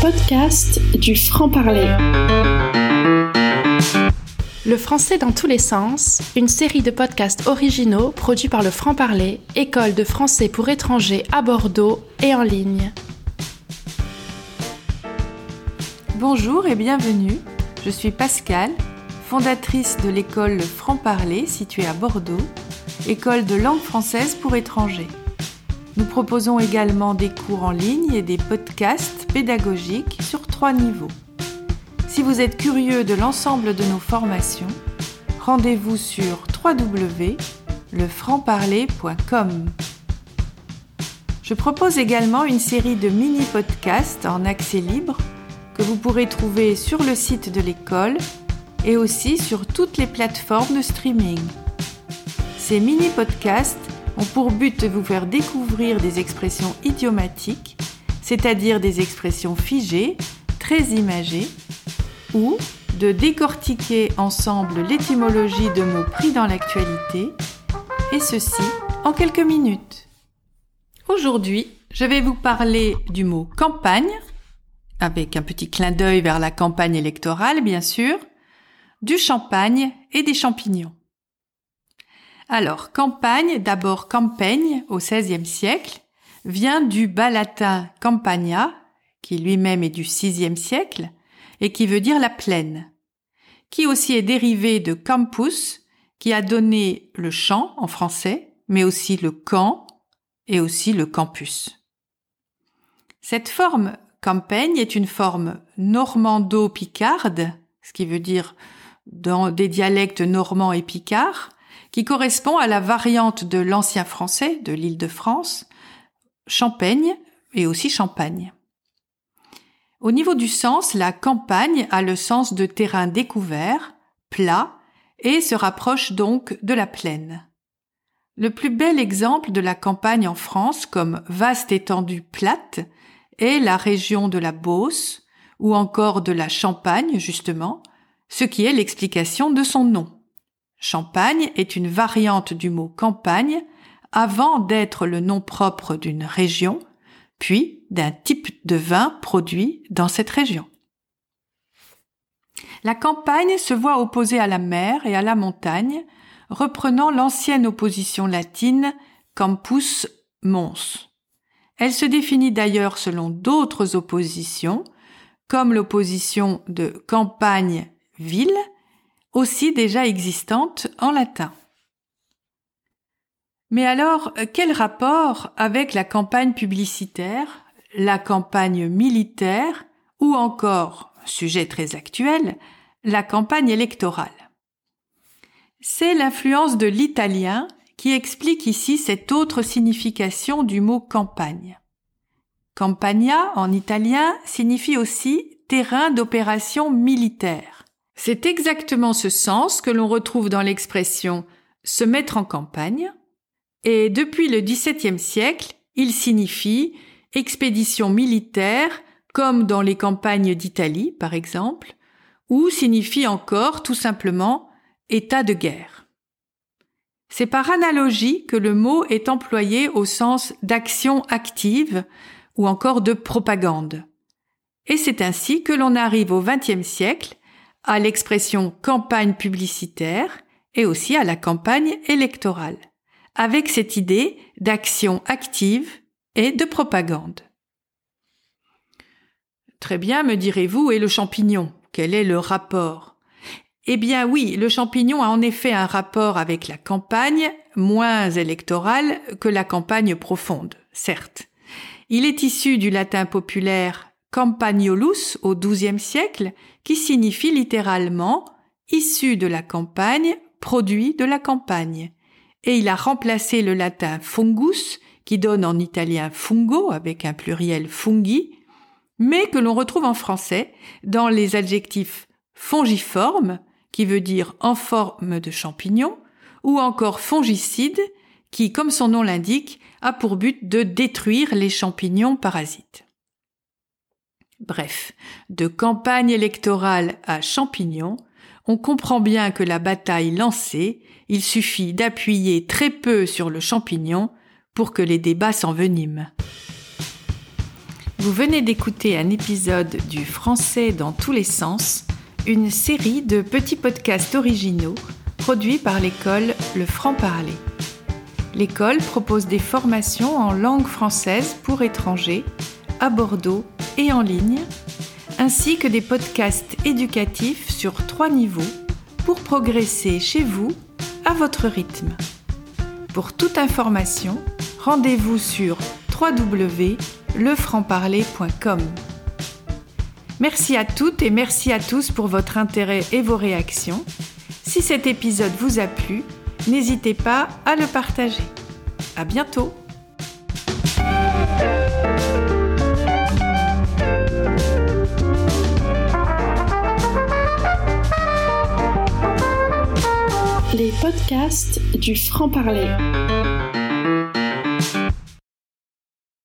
podcast du franc-parler. Le français dans tous les sens, une série de podcasts originaux produits par le franc-parler, école de français pour étrangers à Bordeaux et en ligne. Bonjour et bienvenue. Je suis Pascal, fondatrice de l'école franc-parler située à Bordeaux, école de langue française pour étrangers. Nous proposons également des cours en ligne et des podcasts pédagogiques sur trois niveaux. Si vous êtes curieux de l'ensemble de nos formations, rendez-vous sur www.lefrancparler.com. Je propose également une série de mini-podcasts en accès libre que vous pourrez trouver sur le site de l'école et aussi sur toutes les plateformes de streaming. Ces mini-podcasts ont pour but de vous faire découvrir des expressions idiomatiques, c'est-à-dire des expressions figées, très imagées, ou de décortiquer ensemble l'étymologie de mots pris dans l'actualité, et ceci en quelques minutes. Aujourd'hui, je vais vous parler du mot campagne, avec un petit clin d'œil vers la campagne électorale bien sûr, du champagne et des champignons. Alors, campagne, d'abord campagne au XVIe siècle, vient du bas latin campagna, qui lui-même est du VIe siècle, et qui veut dire la plaine, qui aussi est dérivé de campus, qui a donné le champ en français, mais aussi le camp et aussi le campus. Cette forme campagne est une forme normando-picarde, ce qui veut dire dans des dialectes normands et picards, qui correspond à la variante de l'ancien français de l'île de France, Champagne et aussi Champagne. Au niveau du sens, la campagne a le sens de terrain découvert, plat, et se rapproche donc de la plaine. Le plus bel exemple de la campagne en France comme vaste étendue plate est la région de la Beauce, ou encore de la Champagne justement, ce qui est l'explication de son nom. Champagne est une variante du mot campagne avant d'être le nom propre d'une région, puis d'un type de vin produit dans cette région. La campagne se voit opposée à la mer et à la montagne, reprenant l'ancienne opposition latine campus mons. Elle se définit d'ailleurs selon d'autres oppositions, comme l'opposition de campagne-ville aussi déjà existante en latin. Mais alors, quel rapport avec la campagne publicitaire, la campagne militaire ou encore, sujet très actuel, la campagne électorale? C'est l'influence de l'italien qui explique ici cette autre signification du mot campagne. Campagna en italien signifie aussi terrain d'opération militaire. C'est exactement ce sens que l'on retrouve dans l'expression se mettre en campagne, et depuis le XVIIe siècle, il signifie expédition militaire, comme dans les campagnes d'Italie, par exemple, ou signifie encore tout simplement état de guerre. C'est par analogie que le mot est employé au sens d'action active ou encore de propagande. Et c'est ainsi que l'on arrive au XXe siècle à l'expression campagne publicitaire et aussi à la campagne électorale, avec cette idée d'action active et de propagande. Très bien, me direz-vous, et le champignon Quel est le rapport? Eh bien oui, le champignon a en effet un rapport avec la campagne, moins électorale que la campagne profonde, certes. Il est issu du latin populaire campagnolus au XIIe siècle, qui signifie littéralement issu de la campagne, produit de la campagne. Et il a remplacé le latin fungus, qui donne en italien fungo avec un pluriel fungi, mais que l'on retrouve en français dans les adjectifs fongiforme, qui veut dire en forme de champignon, ou encore fongicide, qui, comme son nom l'indique, a pour but de détruire les champignons parasites. Bref, de campagne électorale à champignons, on comprend bien que la bataille lancée, il suffit d'appuyer très peu sur le champignon pour que les débats s'enveniment. Vous venez d'écouter un épisode du Français dans tous les sens, une série de petits podcasts originaux produits par l'école Le Franc-Parler. L'école propose des formations en langue française pour étrangers à Bordeaux et en ligne, ainsi que des podcasts éducatifs sur trois niveaux pour progresser chez vous à votre rythme. Pour toute information, rendez-vous sur www.lefrancparler.com. Merci à toutes et merci à tous pour votre intérêt et vos réactions. Si cet épisode vous a plu, n'hésitez pas à le partager. À bientôt! Les podcasts du franc-parler.